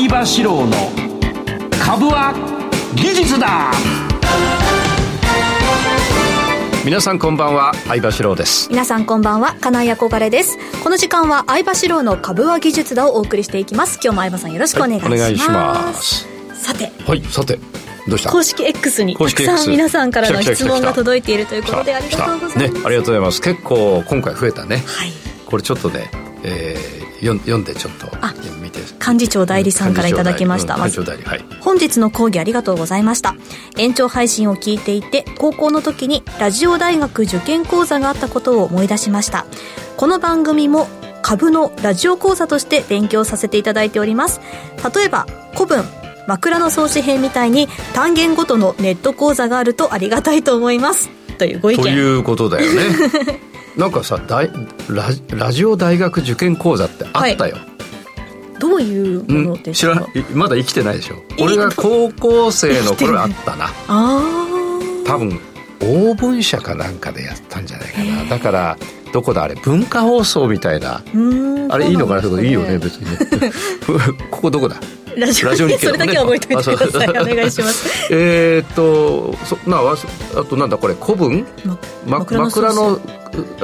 相場志郎の株は技術だ。皆さんこんばんは相場志郎です。皆さんこんばんは金井憧れです。この時間は相場志郎の株は技術だをお送りしていきます。今日も相場さんよろしくお願いします、はい、お願いします。さて。はいさてどうした？公式 X にたくさん皆さんからの質問が届いているということでありがとうございます。ねありがとうございます。結構今回増えたね。はい。これちょっとね、えー、読んでちょっと見て。幹事長代理さんからいただきました、幹事長代理、はい、本日の講義ありがとうございました。延長配信を聞いていて高校の時にラジオ大学受験講座があったことを思い出しました。この番組も株のラジオ講座として勉強させていただいております。例えば古文枕草子編みたいに単元ごとのネット講座があるとありがたいと思いますというご意見。ということだよね。なんかさ大ララジオ大学受験講座ってあったよ、はい、どういうものですかまだ生きてないでしょ。俺が高校生の頃あったな。ああ多分応文社かなんかでやったんじゃないかな。だからどこだあれ文化放送みたいな。あれいいのかな、ね、いいよね別に。ね ここどこだ？ラジオ日経、ね、それだけは覚えておいてください。お願いします。えっとそなああとなんだこれ古文、ま、枕の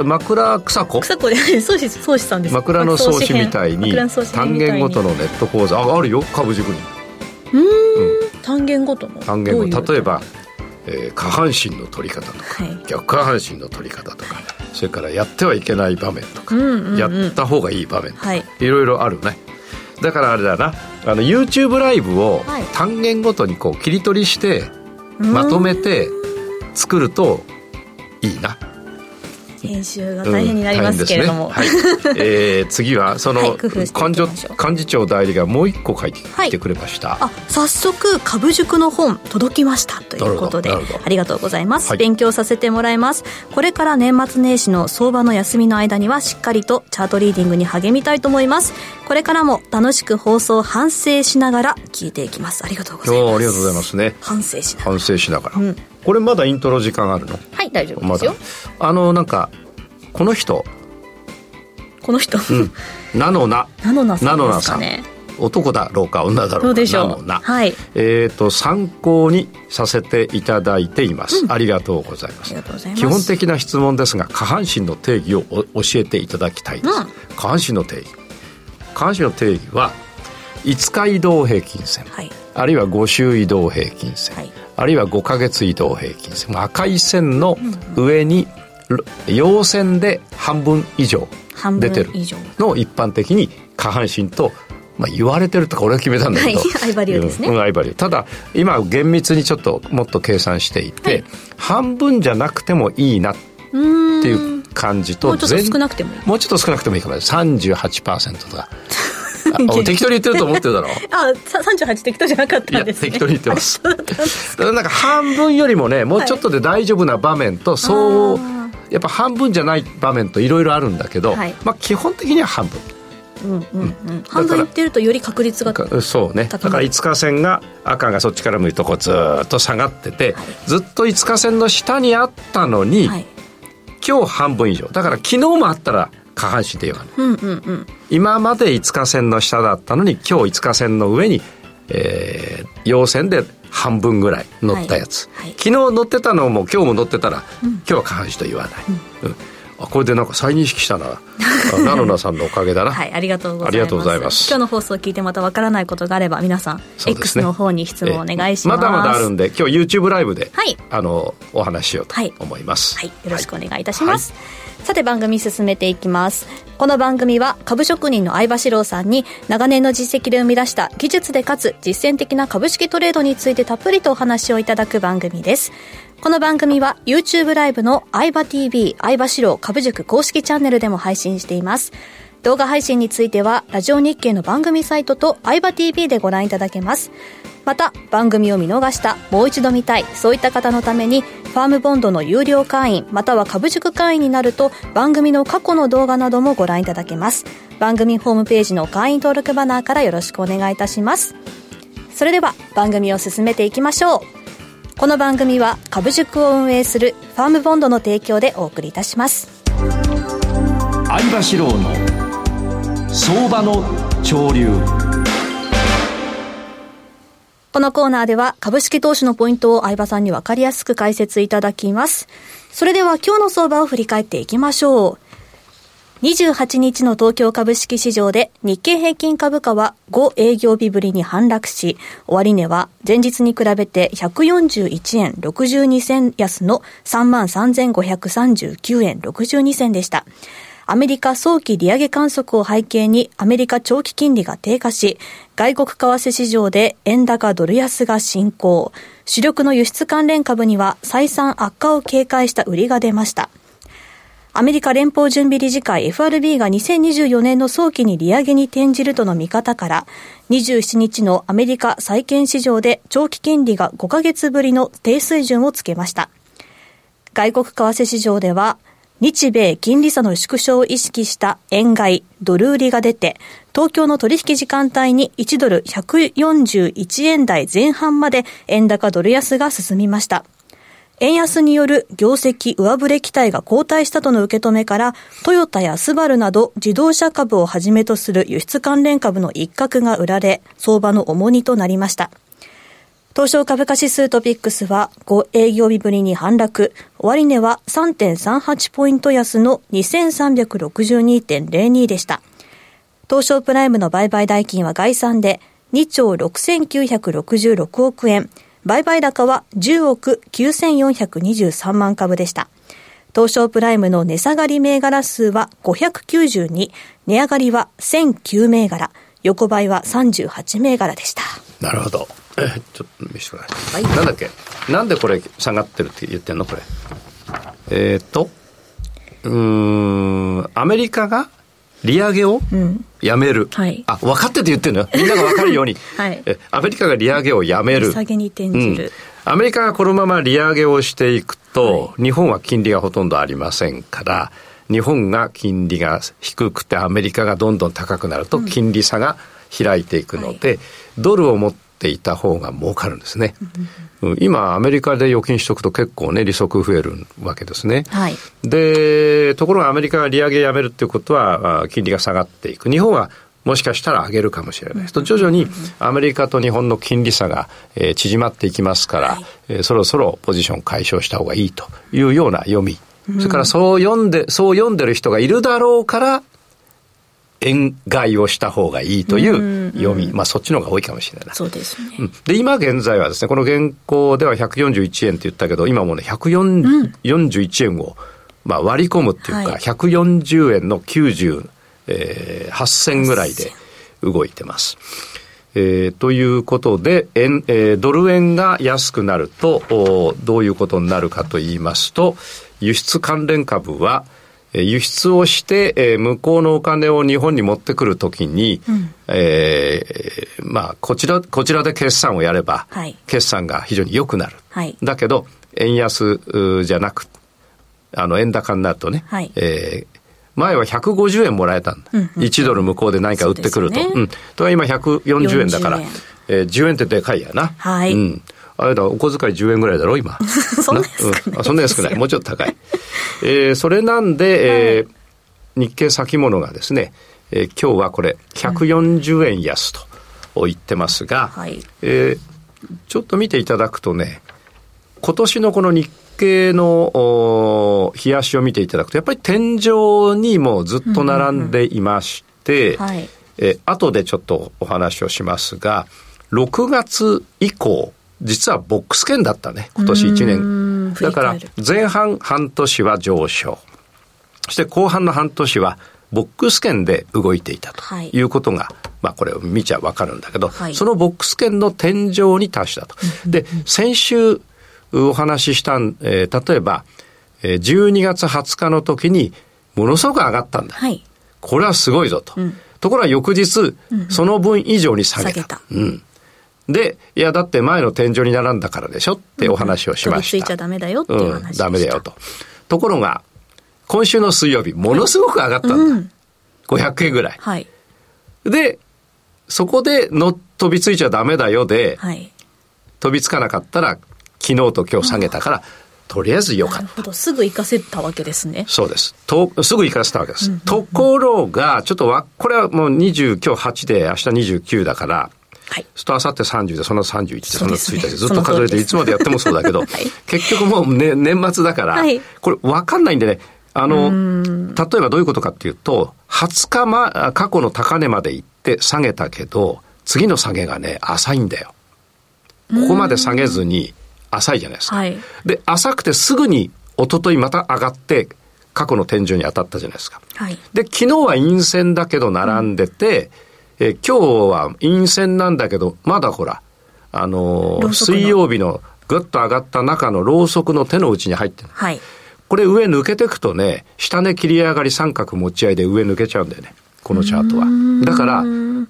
枕草子？草子で宗師宗師さんです枕草子みたいに単元ごとのネット講座。ああるよ。株塾に。うん。単元ごとの？単元ごと。例えば、えー、下半身の取り方とか、はい、逆下半身の取り方とかそれからやってはいけない場面とか、やった方がいい場面とか、はい、いろいろあるね。だからあれだなあの YouTube ライブを単元ごとにこう切り取りしてまとめて作るといいな編集が大変になりますけれども、うんね、はい。えー、次は その、はい、幹事長代理がもう一個書いてきてくれました、はい、あ早速株塾の本届きましたということでありがとうございます、はい、勉強させてもらいます。これから年末年始の相場の休みの間にはしっかりとチャートリーディングに励みたいと思います。これからも楽しく放送反省しながら聞いていきます。ありがとうございます。ありがとうございますね。反省しながら。反省しながら、うんこれまだイントロ時間あるの？はい大丈夫ですよ、ま、あのなんかこの人。この人、うん、ナノナナノナさんですかね。男だろうか女だろうか。どうでしょう？はい。えっ、ー、と参考にさせていただいています、うん、ありがとうございます。基本的な質問ですが下半身の定義を教えていただきたいです、うん、下半身の定義。下半身の定義は5日移動平均線、はい、あるいは5週移動平均線、はい、あるいは5か月移動平均線赤い線の上に、陽線で半分以上出てるのを一般的に下半身とまあ、言われてるとか俺は決めたんだけど、はい、アイバリューですね、うん、アイバリューただ今厳密にちょっともっと計算していて、はい、半分じゃなくてもいいなっていう感じともうちょっと少なくてもいい。もうちょっと少なくてもいいかも。しれない38%とか適当に言ってると思ってるだろうあ38適当じゃなかったんです、ね、適当に言ってます。だからなんか。半分よりもねもうちょっとで大丈夫な場面と、そうやっぱ半分じゃない場面といろいろあるんだけど、はい、まあ基本的には半分。うんうんうん、半分いってるとより確率がそうね。だから5日線が赤がそっちから向いてこうずっと下がってて、はい、ずっと5日線の下にあったのに、はい、今日半分以上。だから昨日もあったら下半身で言わない、うんうんうん、今まで5日線の下だったのに今日5日線の上に、えー、陽線で半分ぐらい乗ったやつ、はいはい、昨日乗ってたのも今日も乗ってたら、うん、今日は下半身と言わない、うん、うん、あこれでなんか再認識したな。ナノナさんのおかげだな。はいありがとうございます。今日の放送を聞いてまたわからないことがあれば皆さん、ね、X の方に質問お願いします、まだまだあるんで今日 YouTube ライブで、はい、あのお話ししようと思います、はい、はい、よろしくお願いいたします、さて番組進めていきます。この番組は株職人の相場志郎さんに長年の実績で生み出した技術でかつ実践的な株式トレードについてたっぷりとお話をいただく番組ですこの番組は YouTube ライブの相場 TV 相場志郎株塾公式チャンネルでも配信しています。動画配信についてはラジオ日経の番組サイトと相場 TV でご覧いただけます。また番組を見逃したもう一度見たいそういった方のためにファームボンドの有料会員または株塾会員になると番組の過去の動画などもご覧いただけます。番組ホームページの会員登録バナーからよろしくお願いいたします。それでは番組を進めていきましょう。この番組は株塾を運営するファームボンドの提供でお送りいたします相場志郎の相場の潮流このコーナーでは株式投資のポイントを相葉さんにわかりやすく解説いただきます。それでは今日の相場を振り返っていきましょう。28日の東京株式市場で日経平均株価は5営業日ぶりに反落し、終値は前日に比べて141円62銭安の33,539円62銭でした。アメリカ早期利上げ観測を背景にアメリカ長期金利が低下し、外国為替市場で円高ドル安が進行。主力の輸出関連株には再三悪化を警戒した売りが出ました。アメリカ連邦準備理事会 FRB が2024年の早期に利上げに転じるとの見方から、27日のアメリカ債券市場で長期金利が5ヶ月ぶりの低水準をつけました。外国為替市場では、日米金利差の縮小を意識した円買い、ドル売りが出て、東京の取引時間帯に1ドル141円台前半まで円高ドル安が進みました。円安による業績上振れ期待が後退したとの受け止めから、トヨタやスバルなど自動車株をはじめとする輸出関連株の一角が売られ、相場の重荷となりました。東証株価指数トピックスは5営業日ぶりに反落、終値は3.38ポイント安の2362.02でした。東証プライムの売買代金は概算で2兆6966億円、売買高は10億9423万株でした。東証プライムの値下がり銘柄数は592、値上がりは1009銘柄、横ばいは38銘柄でした。なるほど。えちょっと見せてください、はい、なんだっけ？なんでこれ下がってるって言ってんのこれ？えー、っとうんアメリカが利上げをやめる、うんはい、あ分かってて言ってるのよ。みんなが分かるように、はい、えアメリカが利上げをやめる。下げに転じる、うん、アメリカがこのまま利上げをしていくと、はい、日本は金利がほとんどありませんから日本が金利が低くてアメリカがどんどん高くなると金利差が開いていくので、うん、ドルを持ってていた方が儲かるんですね。うん、今、アメリカで預金しとくと結構ね、利息増えるわけですね。はい、で、ところがアメリカが利上げやめるっていうことは、金利が下がっていく。日本はもしかしたら上げるかもしれない。と徐々にアメリカと日本の金利差が、えー、縮まっていきますから、はい、えー、そろそろポジション解消した方がいいというような読み。それからそう読んで、そう読んでる人がいるだろうから、円買いをした方がいいという読み、まあそっちの方が多いかもしれない。そうですね。で、今現在はですね、この現行では141円って言ったけど、今もね、141円を、まあ割り込むっていうか、はい、140円の90、えー、8銭ぐらいで動いてます。えー、ということで、円、えー、ドル円が安くなるとお、どういうことになるかと言いますと、輸出関連株は、輸出をして、えー、向こうのお金を日本に持ってくるときに、うん、えー、まあ、こちら、こちらで決算をやれば、はい、決算が非常に良くなる。はい、だけど、円安じゃなく、あの、円高になるとね、はい、えー、前は150円もらえたんだ。うんうん、1ドル向こうで何か売ってくると。うね、うん。とは今140円だから、えー、10円ってでかいやな。はい。うんあれだ、お小遣い10円ぐらいだろ、今。そんな安くない、うん、そんな安くない。もうちょっと高い。えー、それなんで、えー、日経先物がですね、えー、今日はこれ、140円安と言ってますが、はい、えー、ちょっと見ていただくとね、今年のこの日経の冷やしを見ていただくと、やっぱり天井にもずっと並んでいまして、うんうんうんはい、えー、後でちょっとお話をしますが、6月以降、実はボックス圏だったね、今年1年。だから、前半半年は上昇。そして後半の半年は、ボックス圏で動いていたということが、はい、まあこれを見ちゃわかるんだけど、はい、そのボックス圏の天井に達したと。で、先週お話しした、えー、例えば、12月20日の時にものすごく上がったんだ。はい、これはすごいぞと。うん、ところが翌日、その分以上に下げた。下げたうんで、いや、だって前の天井に並んだからでしょってお話をしました。うん、ついちゃダメだよっていう話、うん、ダメだよと。ところが、今週の水曜日、ものすごく上がったんだ。うん、500円ぐらい。はい。で、そこでの飛びついちゃダメだよで、はい、飛びつかなかったら、昨日と今日下げたから、とりあえずよかった。なるほど。すぐ行かせたわけですね。そうです。と、すぐ行かせたわけです。ところが、ちょっとわ、これはもう20、今日8で明日29だから、はい。すると、あさって30で、その31で、その1日で、ずっと数えて、いつまでやってもそうだけど、はい、結局もう、ね、年末だから、はい、これ分かんないんでね、あの、例えばどういうことかっていうと、20日ま、過去の高値まで行って下げたけど、次の下げがね、浅いんだよ。ここまで下げずに浅いじゃないですか。はい、で、浅くてすぐに一昨日また上がって、過去の天井に当たったじゃないですか。はい、で、昨日は陰線だけど並んでて、うん、え今日は陰線なんだけど、まだほら、あのー、水曜日のぐっと上がった中のろうそくの手の内に入ってる。はい。これ上抜けてくとね、下値切り上がり三角持ち合いで上抜けちゃうんだよね。このチャートは。だから、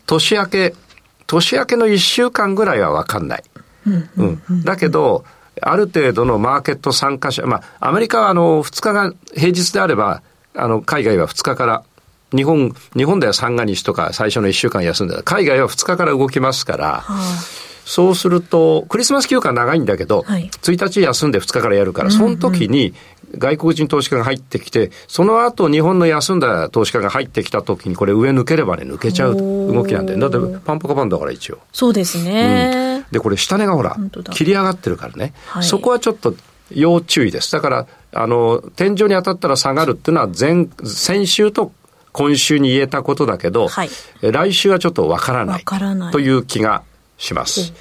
年明け、年明けの1週間ぐらいはわかんない。うん。だけど、ある程度のマーケット参加者、まあ、アメリカはあの、2日が平日であれば、あの、海外は2日から日本、日本では三が日とか最初の1週間休んで海外は2日から動きますから、はあ、そうすると、クリスマス休暇長いんだけど、はい、1日休んで2日からやるから、その時に外国人投資家が入ってきて、その後日本の休んだ投資家が入ってきた時に、これ上抜ければね、抜けちゃう動きなんで、だってパンパカパンだから一応。そうですね。うん、で、これ下値がほら、切り上がってるからね、はい、そこはちょっと要注意です。だから、あの、天井に当たったら下がるっていうのは前、先週と今週に言えたことだけど、はい、来週はちょっとわからないという気がします。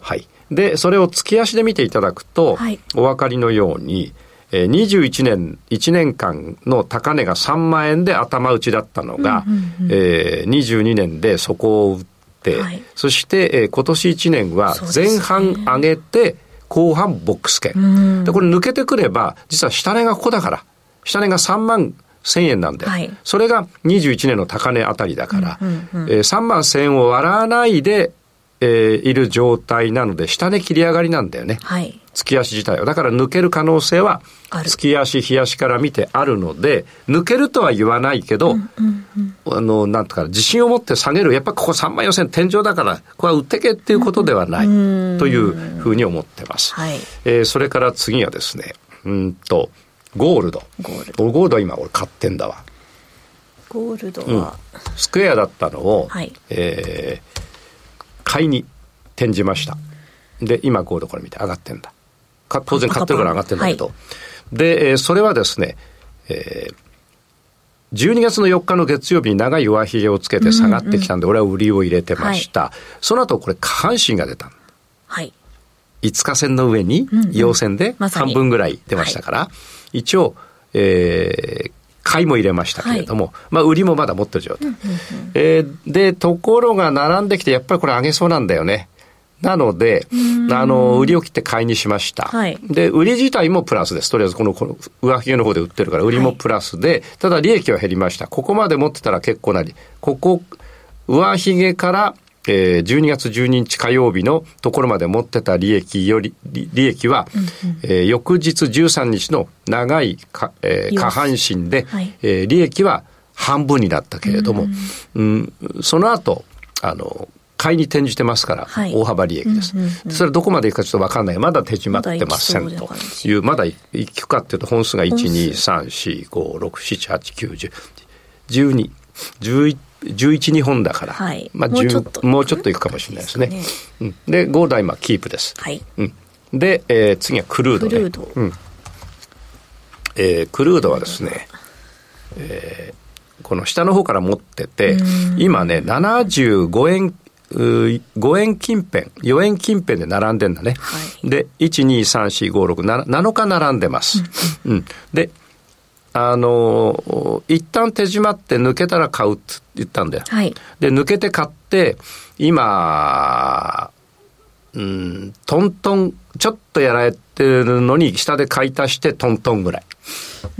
はい。で、それを月足で見ていただくと、はい、お分かりのように、えー、21年、1年間の高値が3万円で頭打ちだったのが、うんうん、えー、22年でそこを打って、はい、そして、えー、今年1年は前半上げて、後半ボックス券。で、これ抜けてくれば、実は下値がここだから、下値が3万1000円なんで、はい、それが21年の高値あたりだから、うんうんうん、えー、3万1000円を割らないで、えー、いる状態なので、下値切り上がりなんだよね。はい。月足自体は。だから抜ける可能性は、月足、日足から見てあるので、抜けるとは言わないけど、うんうんうん、あの、なんとか、自信を持って下げる。やっぱここ3万4000天井だから、これは売ってけっていうことではない、うん、というふうに思ってます。はい。えー、それから次はですね、うんと、ゴールド。ゴールド。ゴールド今俺買ってんだわ。ゴールドは、うん、スクエアだったのを、はい、えー、買いに転じました。で、今ゴールドこれ見て上がってんだ。当然買ってるから上がってるんだけど。はい、で、えー、それはですね、えー、12月の4日の月曜日に長い上髭をつけて下がってきたんで、俺は売りを入れてました。はい、その後これ下半身が出た。はい。5日線の上に陽線で半分ぐらい出ましたから、一応、えー、買いも入れましたけれども、はい、まあ、売りもまだ持ってる状態。うんうんうん、えー、で、ところが並んできて、やっぱりこれ上げそうなんだよね。なので、あの、売りを切って買いにしました。はい、で、売り自体もプラスです。とりあえずこの、この上髭の方で売ってるから、売りもプラスで、はい、ただ利益は減りました。ここまで持ってたら結構なり、ここ、上髭からえー、12月12日火曜日のところまで持ってた利益より、利益は、うんうん、えー、翌日13日の長いか、えー、下半身で、はい、えー、利益は半分になったけれども、うん、うん、その後、あの、買いに転じてますから、はい、大幅利益です、うんうんうん。それどこまでいくかちょっとわかんない。まだ手締まってませんと。いう、まだいくかっていうと本数が1、2、3、4、5、6、7、8、9、10、12、11、11、2本だから、はい、まあ、もうちょっと、もうちょっといくかもしれないですね。ねうん、で、ゴールドは今、キープです。はい。うん、で、えー、次はクルード、ね。クルード。うん。えー、クルードはですね、えー、この下の方から持ってて、今ね、75円、5円近辺、4円近辺で並んでんだね。はい、で、1、2、3、4、5、6、7、7日並んでます。うん。で、あの、一旦手締まって抜けたら買うって言ったんだよ。はい。で、抜けて買って、今、うん、トントン、ちょっとやられてるのに、下で買い足してトントンぐらい。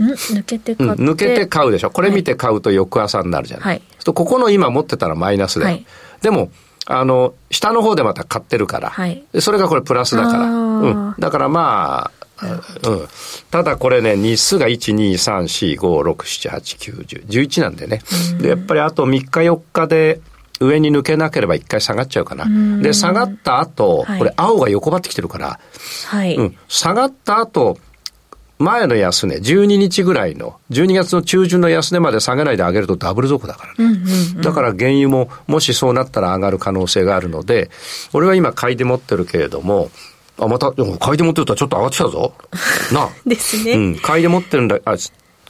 ん抜けて買う、ん、抜けて買うでしょ。これ見て買うと翌朝になるじゃない。はい。とここの今持ってたらマイナスで。はい。でも、あの、下の方でまた買ってるから。はい。それがこれプラスだから。うん。だからまあ、うん、ただこれね、日数が1、2、3、4、5、6、7、8、9、10、11なんでね。で、やっぱりあと3日4日で、上に抜けなければ一回下がっちゃうかな。で、下がった後、これ青が横ばってきてるから、はい、うん、下がった後、前の安値、12日ぐらいの、12月の中旬の安値まで下げないで上げるとダブル底だからね。だから原油も、もしそうなったら上がる可能性があるので、俺は今買いで持ってるけれども、あ、また、買いで持ってるとちょっと上がってきたぞ。なですね。うん。買いで持ってるんだ、あ、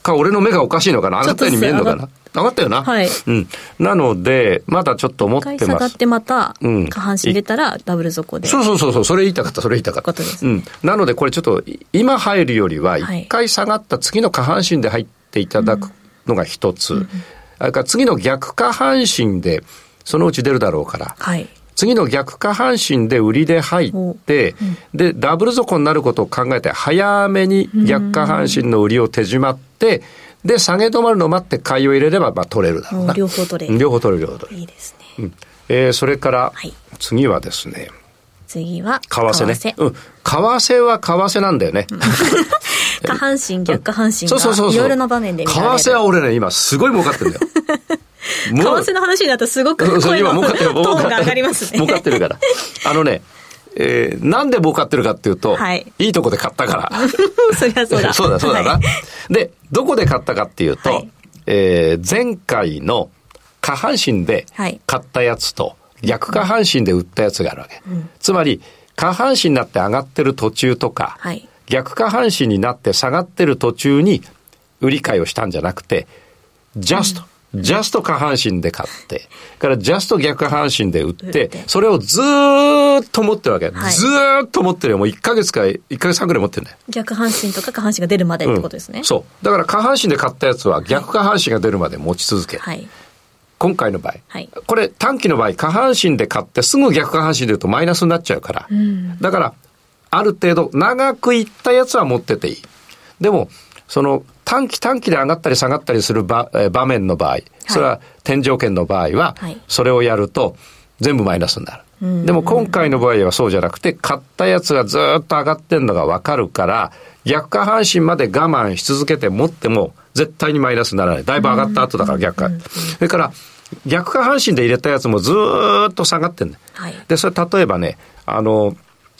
か、俺の目がおかしいのかな？上がったように見えるのかな？上がったよな。はい。うん。なので、まだちょっと思ってます。下がってまた、下半身出たらダブル底で。そうそうそうそう、それ言いたかった、それ言いたかった。ことです、うん。なので、これちょっと、今入るよりは、一回下がった次の下半身で入っていただくのが一つ。うん、それから次の逆下半身で、そのうち出るだろうから。はい。次の逆下半身で売りで入って、うん、で、ダブル底になることを考えて、早めに逆下半身の売りを手締まって、で、下げ止まるのを待って買いを入れれば、まあ、取れるだろうな。両方取れる。両方取れる、両方取れる。いいですね。うん、えー、それから、次はですね、次は、為替ね。為替うん。為替は為替なんだよね。下半身、逆下半身が、いろいろな場面で。為替は俺ね、今すごい儲かってるんだよ。為替の話になるとすごく声のトーンが上がりますね。儲かってるから。あのね、えー、なんで儲かってるかっていうと、はい、いいとこで買ったから。そりゃそうだ。そうだ、そうだな、はい、で、どこで買ったかっていうと、はい、えー、前回の下半身で買ったやつと、逆下半身で売ったやつがあるわけ。うん、つまり、下半身になって上がってる途中とか、はい、逆下半身になって下がってる途中に売り買いをしたんじゃなくて、ジャスト、ジャスト下半身で買って、からジャスト逆下半身で売って、それをずーっと持ってるわけ。はい、ずーっと持ってるよ。もう1ヶ月か、1ヶ月半ぐらい持ってるんだよ。逆半身とか下半身が出るまでってことですね。うん、そう。だから下半身で買ったやつは逆下半身が出るまで持ち続け。はい。今回の場合、はい、これ短期の場合下半身で買ってすぐ逆下半身で言うとマイナスになっちゃうから、うん、だからある程度長くいったやつは持ってていいでもその短期短期で上がったり下がったりする場場面の場合、それは天井圏の場合は、それをやると全部マイナスになる。でも今回の場合はそうじゃなくて、買ったやつがずっと上がってんのがわかるから、逆下半身まで我慢し続けて持っても絶対にマイナスにならない。だいぶ上がった後だから逆下。それから、逆下半身で入れたやつもずっと下がってんね、はい、で、それ例えばね、あの、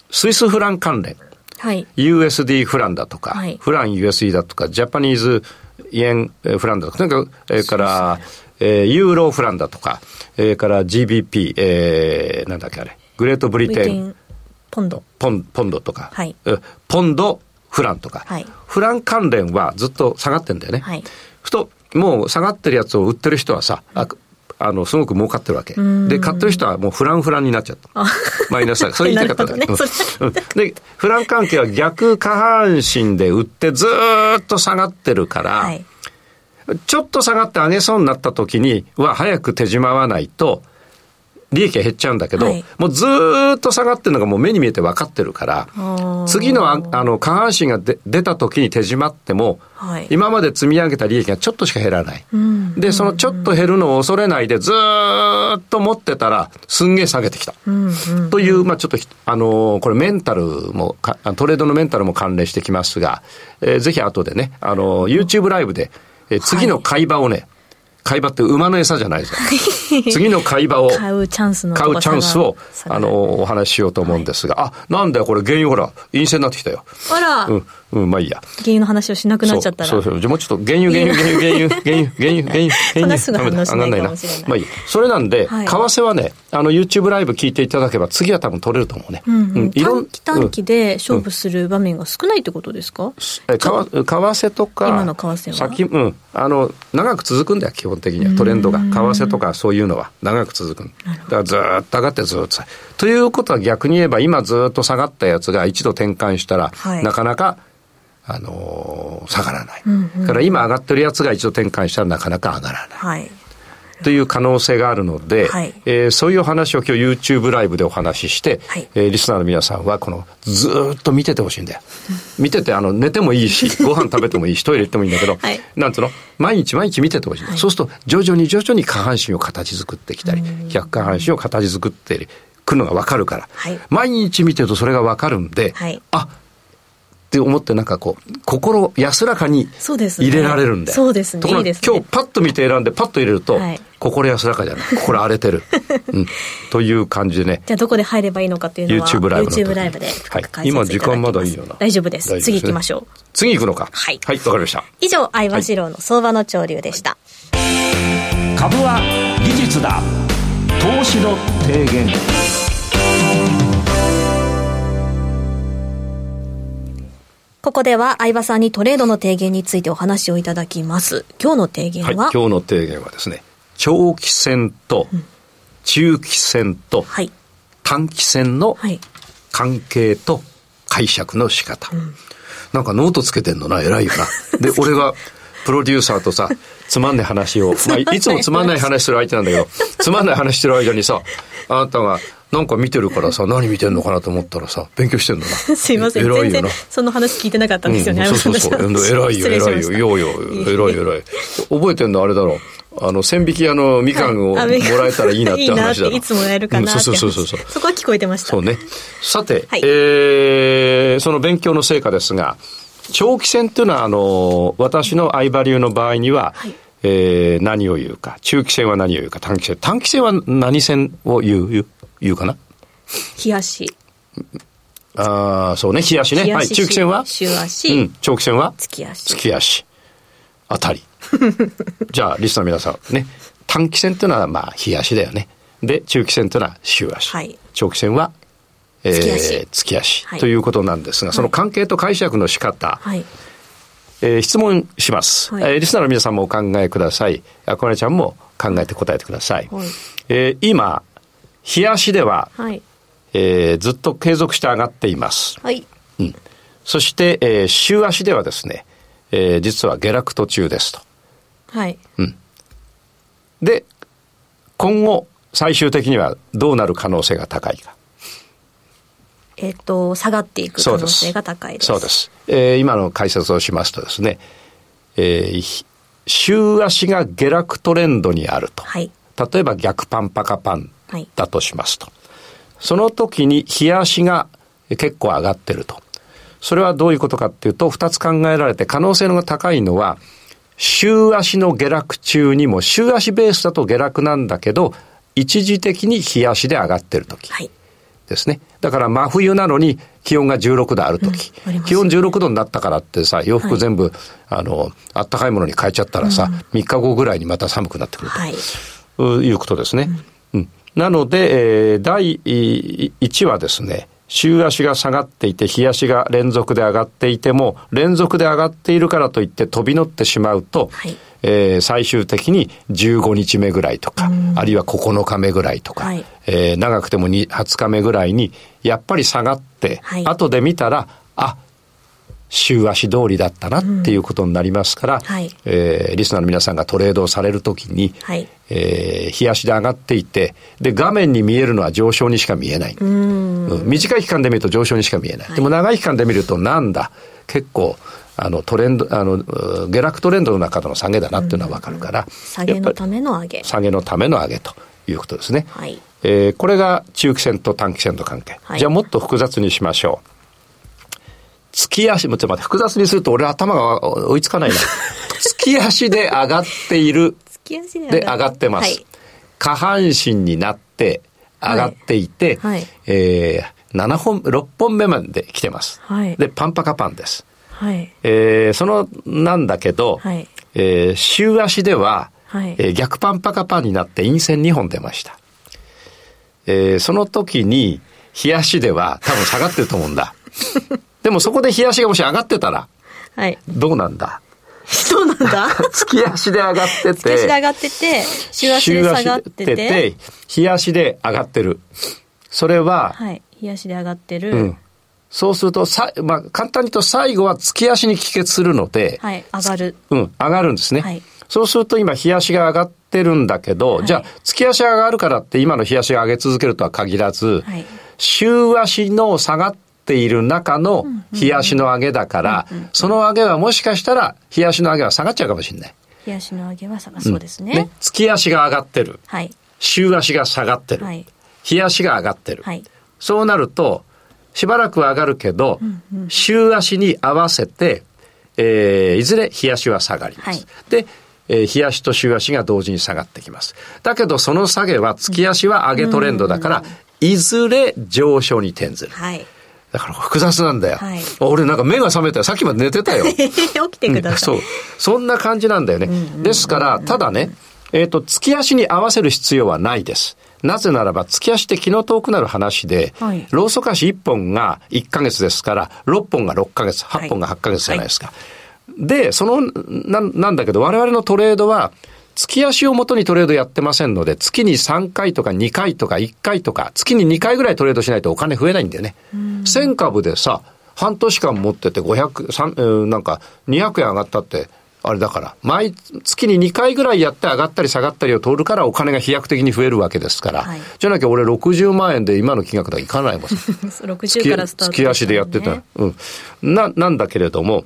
スイスフラン関連。はい、USD フランだとか、はい、フラン USD だとか、ジャパニーズインフランだとか、とにかく、えー、から、えー、ユーロフランだとか、えー、から GBP、えー、なんだっけあれ、グレートブリテン、ポンド。ポンポンドとか、はい、ポンドフランとか、はい、フラン関連はずっと下がってんだよね。はい、ふと、もう下がってるやつを売ってる人はさ、ああの、すごく儲かってるわけ。で、買ってる人はもうフランフランになっちゃった。マイナスそういう言い方だ、ね、で、フラン関係は逆下半身で売ってずっと下がってるから、はい、ちょっと下がって上げそうになった時には早く手締まわないと、利益が減っちゃうんだけど、はい、もうずっと下がってるのがもう目に見えて分かってるから、次のあの下半身がで出た時に手締まっても、はい、今まで積み上げた利益がちょっとしか減らない。うん、で、そのちょっと減るのを恐れないでずっと持ってたら、すんげえ下げてきた。という、まあちょっと、あのー、これメンタルもトレードのメンタルも関連してきますが、えー、ぜひ後でね、あのー、YouTube ライブで、えー、次の買い場をね、買い場って馬の餌じゃないですよ。次の買い場を。買うチャンスの買うチャンスを、あの、お話ししようと思うんですが、はい、あ、なんだよ、これ原油ほら、陰性になってきたよ。あら。うん、うん、まあいいや。原油の話をしなくなっちゃったら。そうそうじゃもうちょっと原油、原油、原油、原油、原油、原油、原油、原油。話が反応しないかもしれない。まあいい。それなんで、為替はね、あの、YouTube ライブ聞いていただけば、次は多分取れると思うね。うん、短期短期で勝負する場面が少ないってことですか、え、為替とか、今の為替は？先、うん、あの、長く続くんだよ、基本的には。トレンドが。為替とかそういうのは長く続く。だからずっと上がってずっと。ということは逆に言えば、今ずっと下がったやつが一度転換したら、はい、なかなか、あのー、下がらない。うんうん、だから今上がってるやつが一度転換したらなかなか上がらない。はい。という可能性があるので、はい、えー、そういう話を今日 YouTube ライブでお話しして、はい、えー、リスナーの皆さんはこのずっと見ててほしいんだよ。見ててあの寝てもいいし、ご飯食べてもいいし、トイレ行ってもいいんだけど、はい、なんつうの？毎日毎日見ててほしい、はい、そうすると徐々に徐々に下半身を形作ってきたり、逆下半身を形作ってくるのが分かるから、はい、毎日見てるとそれが分かるんで、はい、あって思ってなんかこう、心安らかに入れられるんで。そうですね。ところが今日パッと見て選んでパッと入れると、心安らかじゃない。心荒れてる。うん。という感じでね。じゃあどこで入ればいいのかっていうのは YouTube ライブ。YouTube ライブではい。今時間まだいいよな。大丈夫です。次行きましょう。次行くのか。はい。はい、わかりました。以上、相場志郎の相場の潮流でした。株は技術だ。投資の提言。ここでは相葉さんにトレードの提言についてお話をいただきます。今日の提言は、はい、今日の提言はですね、長期戦と中期戦と短期戦の関係と解釈の仕方。なんかノートつけてんのな、偉いよな。で、俺がプロデューサーとさ、つまんない話を、まあ、いつもつまんない話する相手なんだけど、つまんない話してる間にさ、あなたが、なんか見てるからさ、何見てんのかなと思ったらさ、勉強してんのな。すいません。偉いよな。その話聞いてなかったんですよね。うん、そうそうそう。偉いよ、偉いよ。ようよ、偉い偉い。覚えてんのあれだろう。あの、千匹屋のみかんをもらえたらいいなって話だ、いいいつもやるかなって、そうそうそうそう。そこは聞こえてました。そうね。さて、はい、えー、その勉強の成果ですが、長期戦っていうのは、あの、私の相場流の場合には、はいえー、何を言うか。中期戦は何を言うか。短期戦。短期戦は何戦を言う、言うかな？冷やし。ああ、そうね。冷やしね。はい。中期戦は？週足。うん。長期戦は？月足。月足。あたり。じゃあ、リストの皆さんね。短期戦っていうのは、まあ、冷やしだよね。で、中期戦というのは週足。はい。長期戦は、えー、月足。月足、はい、ということなんですが、その関係と解釈の仕方。はい。えー、質問します、はい、えー、リスナーの皆さんもお考えください。あこねちゃんも考えて答えてください。はい、えー、今、冷やしでは、はい、えー、ずっと継続して上がっています。はい。うん。そして、えー、週足ではですね、えー、実は下落途中ですと。はい。うん。で、今後、最終的にはどうなる可能性が高いか。えっ、と、下がっていく可能性が高いです。そうです。えー、今の解説をしますとですね、えー、週足が下落トレンドにあると。はい。例えば逆パンパカパンだとしますと。はい、その時に日足が結構上がってると。それはどういうことかっていうと、二つ考えられて可能性が高いのは、週足の下落中にも、週足ベースだと下落なんだけど、一時的に日足で上がってる時。はいですね。だから真冬なのに気温が16度ある時、うんね、気温16度になったからってさ、洋服全部、はい、あの、あったかいものに変えちゃったらさ、うん、3日後ぐらいにまた寒くなってくると、はい、いうことですね。うん、うん、なので、えー、第1はですね、週足が下がっていて、日足が連続で上がっていても、連続で上がっているからといって飛び乗ってしまうと、はい。えー、最終的に15日目ぐらいとか、あるいは9日目ぐらいとか、はい、えー、長くても20日目ぐらいに、やっぱり下がって、はい、後で見たら、あ、週足通りだったなっていうことになりますから、うんはい、えー、リスナーの皆さんがトレードをされるときに、はい、えー、日足で上がっていて、で、画面に見えるのは上昇にしか見えない。うん、短い期間で見ると上昇にしか見えない。はい、でも長い期間で見るとなんだ、結構、あのトレンド、あの、下落トレンドの中での下げだなっていうのはわかるから、うん、下げのための上げ。下げのための上げということですね。はい。えー、これが中期線と短期線と関係。はい、じゃあもっと複雑にしましょう。月足、もちょっと待って、複雑にすると俺頭が追いつかないな。月足で上がっている。月足で上がってます。はい、下半身になって上がっていて、はい、えー、7本、6本目まで来てます。はい、で、パンパカパンです。はい、えー、その、なんだけど、はい、えー、週足では、はい、えー、逆パンパカパンになって陰線2本出ました。えー、その時に、日足では多分下がってると思うんだ。でもそこで日足がもし上がってたら、はい。どうなんだ？どうなんだ？月足で上がってて、月足で上がってて、週足で下がってて、日足で上がってる。それは、はい。日足で上がってる。うん。そうすると、さ、まあ、簡単に言うと最後は月足に帰結するので、はい、上がる。うん、上がるんですね。はい。そうすると今、日足が上がってるんだけど、はい、じゃあ、月足が上がるからって今の日足が上げ続けるとは限らず、はい、週足の下がっている中の日足の上げだから、その上げはもしかしたら、日足の上げは下がっちゃうかもしれない。日足の上げは下がそうですね。うん、ね月足が上がってる。はい。週足が下がってる。はい。日足が上がってる。はい。そうなると、しばらくは上がるけど、うんうん、週足に合わせて、えー、いずれ日足は下がります。はい、で、えー、日足と週足が同時に下がってきます。だけどその下げは月足は上げトレンドだから、いずれ上昇に転ずる。はいだから複雑なんだよ。はい、俺なんか目が覚めたよ。さっきまで寝てたよ。起きてください、うん。そう。そんな感じなんだよね。ですから、ただね、えっ、ー、と、月足に合わせる必要はないです。なぜならば、月足って気の遠くなる話で、はい、ローソク足1本が1ヶ月ですから、6本が6ヶ月、8本が8ヶ月じゃないですか。はい、で、そのな、なんだけど、我々のトレードは、月足をもとにトレードやってませんので、月に3回とか2回とか1回とか、月に2回ぐらいトレードしないとお金増えないんだよね。1000株でさ、半年間持ってて500、なんか200円上がったって、あれだから、毎月に2回ぐらいやって上がったり下がったりを通るからお金が飛躍的に増えるわけですから、はい、じゃなきゃ俺60万円で今の金額ではいかないもん。60からスタート、ね、月足でやってた。うん。な、なんだけれども、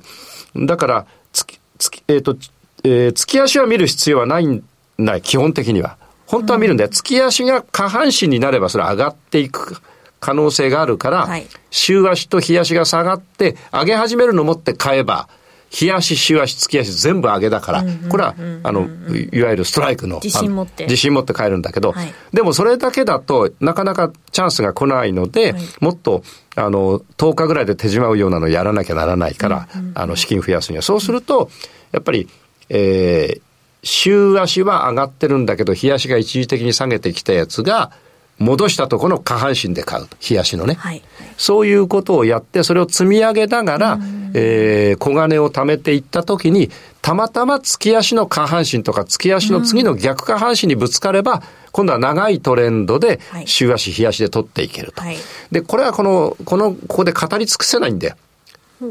だから、月、月、えっ、ー、と、えー、月足は見る必要はないない、基本的には。本当は見るんだよ。うん、月足が下半身になればそれ上がっていく可能性があるから、はい、週足と日足が下がって、上げ始めるのを持って買えば、日足、週足、月足全部上げだから、これは、あの、いわゆるストライクの、自信持って。自信持って買えるんだけど、はい、でもそれだけだとなかなかチャンスが来ないので、はい、もっと、あの、10日ぐらいで手締まうようなのをやらなきゃならないから、あの、資金増やすには。そうすると、やっぱり、えー、週足は上がってるんだけど、日足が一時的に下げてきたやつが、戻したところの下半身で買うと。日足のね。はい、そういうことをやって、それを積み上げながら、えー、小金を貯めていったときに、たまたま月足の下半身とか月足の次の逆下半身にぶつかれば、今度は長いトレンドで、週足、日足で取っていけると。はい、で、これはこの、この、ここで語り尽くせないんだよ。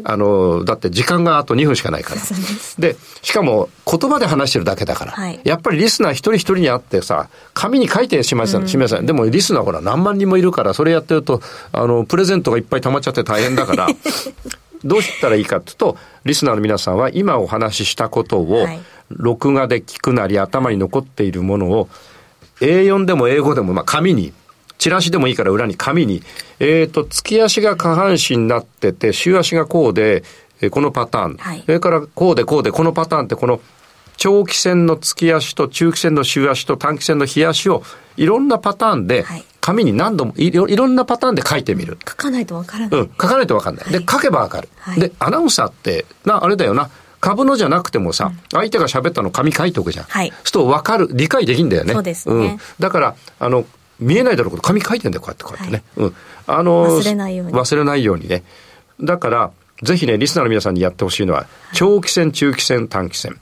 あの、だって時間があと2分しかないから。で、しかも言葉で話してるだけだから。はい、やっぱりリスナー一人一人に会ってさ、紙に書いてしまいさ、うん、しまいさでもリスナーほら何万人もいるから、それやってると、あの、プレゼントがいっぱい溜まっちゃって大変だから、どうしたらいいかっていうと、リスナーの皆さんは今お話ししたことを、録画で聞くなり頭に残っているものを、A4 でも英語でも、まあ紙にチラシでもいいから裏に紙に、えっ、ー、と、月足が下半身になってて、週足がこうで、えー、このパターン、はい、それからこうでこうで、このパターンってこの長期線の月足と中期線の週足と短期線の日足をいろんなパターンで、紙に何度もいろいろんなパターンで書いてみる。書かないとわからない。うん、書かないとわかんない。で、書けばわかる。で、アナウンサーって、な、あれだよな。株のじゃなくてもさ、うん、相手が喋ったの紙書いておくじゃん。はい。そうすると分かる、理解できんだよね。そうですね。うん。だから、あの、見えないだろうけど、紙書いてんだよ、こうやってこうやってね。はい、うん。あの忘れないように。忘れないようにね。だから、ぜひね、リスナーの皆さんにやってほしいのは、長期戦、中期戦、短期戦。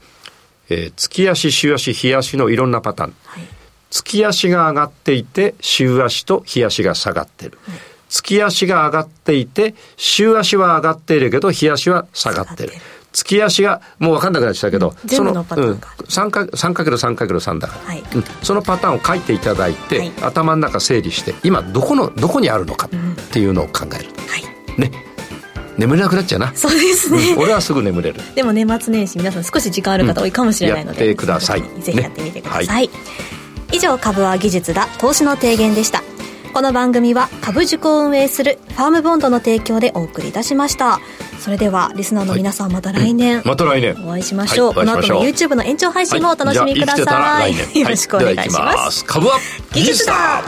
えー、月足、週足、日足のいろんなパターン。はい、月足が上がっていて、週足と日足が下がってる。はい、月足が上がっていて、週足は上がっているけど、日足は下がってる。月足がもう分かんなくなっちゃったけど、その、うん、3か、3かける3かける3だから、はいうん、そのパターンを書いていただいて、はい、頭の中整理して、今どこの、どこにあるのかっていうのを考える。はい。ね。眠れなくなっちゃうな。そうですね、うん、俺はすぐ眠れる。でも年末年始皆さん少し時間ある方多いかもしれないので。やってください。ぜひやってみてください。ねはい、以上、株は技術だ、投資の提言でした。この番組は株塾を運営するファームボンドの提供でお送りいたしました。それではリスナーの皆さんまた来年、また来年。お会いしましょう、この後の YouTube の延長配信もお楽しみください、よろしくお願いします。株は技術だ